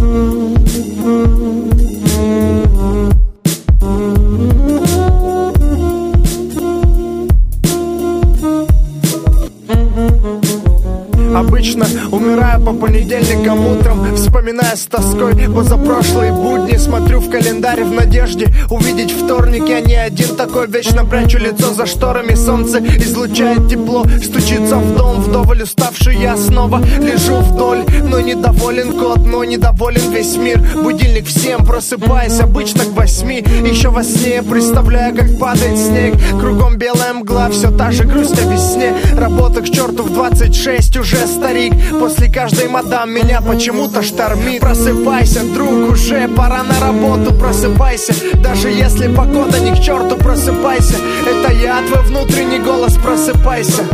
Mm-hmm. Обычно умираю по понедельникам утром Вспоминая с тоской позапрошлые будни. Смотрю в календарь в надежде увидеть вторник Я не один такой, вечно прячу лицо за шторами. Солнце излучает тепло, стучится в дом. Вдоволь уставший я снова лежу вдоль. Но недоволен кот, но недоволен весь мир. Будильник всем просыпаясь обычно к восьми. Еще во сне представляю, как падает снег. Кругом белая мгла, все та же грусть о весне. Работа к черту в 26 уже старик. После каждой мадам меня почему-то штормит. Просыпайся, друг, уже пора на работу. Просыпайся, даже если погода не к черту Просыпайся, это я, твой внутренний голос Просыпайся.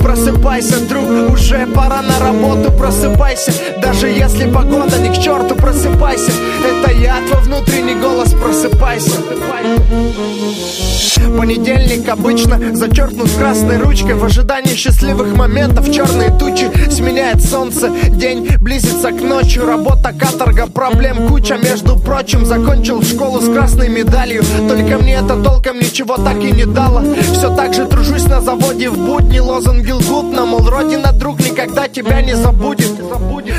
Просыпайся, друг, уже пора на работу. Просыпайся, даже если погода не к черту Просыпайся, это я, твой внутренний голос Просыпайся Понедельник обычно зачеркнут красной ручкой. В ожидании счастливых моментов черные тучи Сменяет солнце, день близится к ночи. Работа, каторга, проблем куча. Между прочим, закончил школу с красной медалью. Только мне это толком ничего так и не дало. Все так же тружусь на заводе в будни. Лозунги лгут нам, мол, родина, друг никогда тебя не забудет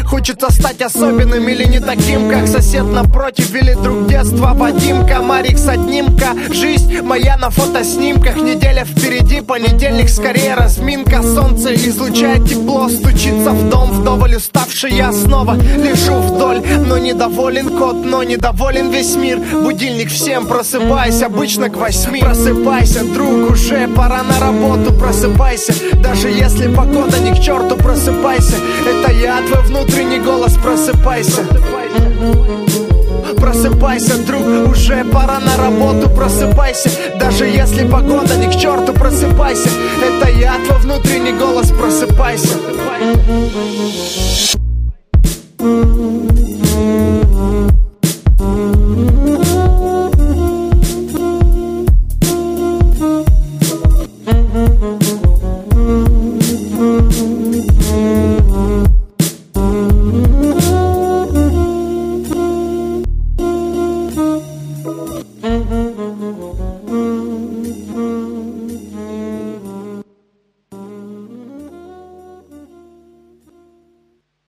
Хочется стать особенным или не таким, как сосед напротив Или друг детства. Вадим Комарик с однимка Жизнь моя на фотоснимках. Неделя впереди, понедельник скорее разминка. Солнце излучает тепло, стучится в дом Вдоволь уставший я снова. Лежу вдоль Но недоволен кот, но недоволен весь мир. Будильник всем просыпайся, обычно к восьми. Просыпайся, друг, уже пора на работу. Просыпайся, даже если погода не к черту Просыпайся, это я твой внутренний голос, просыпайся. Просыпайся, друг, уже пора на работу Просыпайся, даже если погода не к черту Просыпайся, это я, твой внутренний голос Просыпайся.